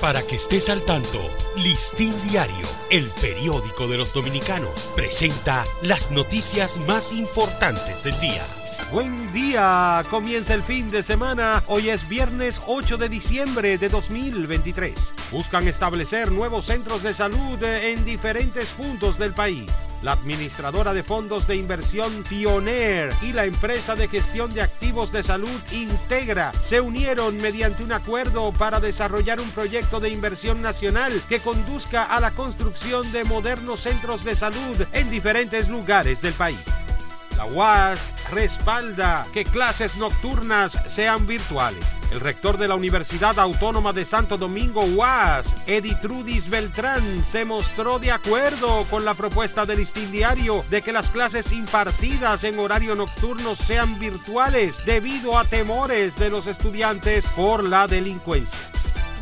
Para que estés al tanto, Listín Diario, el periódico de los dominicanos, presenta las noticias más importantes del día. Buen día, comienza el fin de semana. Hoy es viernes 8 de diciembre de 2023. Buscan establecer nuevos centros de salud en diferentes puntos del país. La administradora de fondos de inversión Pioneer y la empresa de gestión de activos de salud Integra se unieron mediante un acuerdo para desarrollar un proyecto de inversión nacional que conduzca a la construcción de modernos centros de salud en diferentes lugares del país. La UAS respalda que clases nocturnas sean virtuales. El rector de la Universidad Autónoma de Santo Domingo, UAS, Editrudis Beltrán, se mostró de acuerdo con la propuesta del diario de que las clases impartidas en horario nocturno sean virtuales debido a temores de los estudiantes por la delincuencia.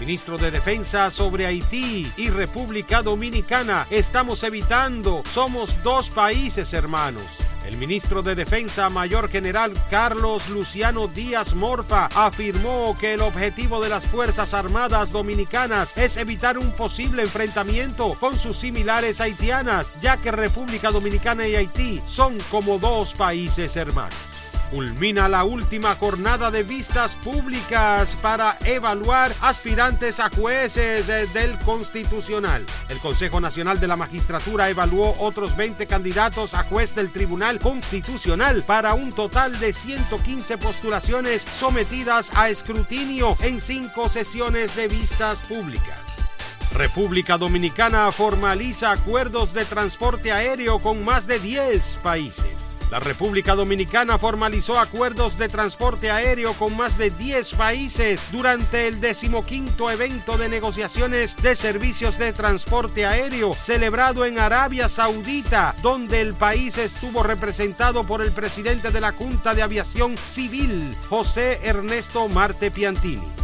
Ministro de Defensa sobre Haití y República Dominicana. Estamos evitando, somos dos países hermanos. El ministro de Defensa Mayor General Carlos Luciano Díaz Morfa afirmó que el objetivo de las Fuerzas Armadas Dominicanas es evitar un posible enfrentamiento con sus similares haitianas, ya que República Dominicana y Haití son como dos países hermanos. Culmina la última jornada de vistas públicas para evaluar aspirantes a jueces eh, del Constitucional. El Consejo Nacional de la Magistratura evaluó otros 20 candidatos a juez del Tribunal Constitucional para un total de 115 postulaciones sometidas a escrutinio en cinco sesiones de vistas públicas. República Dominicana formaliza acuerdos de transporte aéreo con más de 10 países. La República Dominicana formalizó acuerdos de transporte aéreo con más de 10 países durante el decimoquinto evento de negociaciones de servicios de transporte aéreo celebrado en Arabia Saudita, donde el país estuvo representado por el presidente de la Junta de Aviación Civil, José Ernesto Marte Piantini.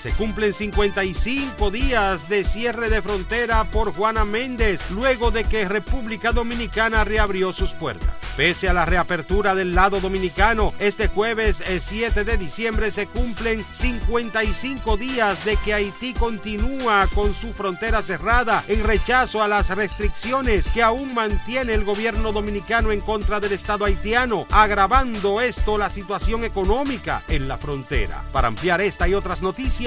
Se cumplen 55 días de cierre de frontera por Juana Méndez luego de que República Dominicana reabrió sus puertas. Pese a la reapertura del lado dominicano, este jueves 7 de diciembre se cumplen 55 días de que Haití continúa con su frontera cerrada en rechazo a las restricciones que aún mantiene el gobierno dominicano en contra del Estado haitiano, agravando esto la situación económica en la frontera. Para ampliar esta y otras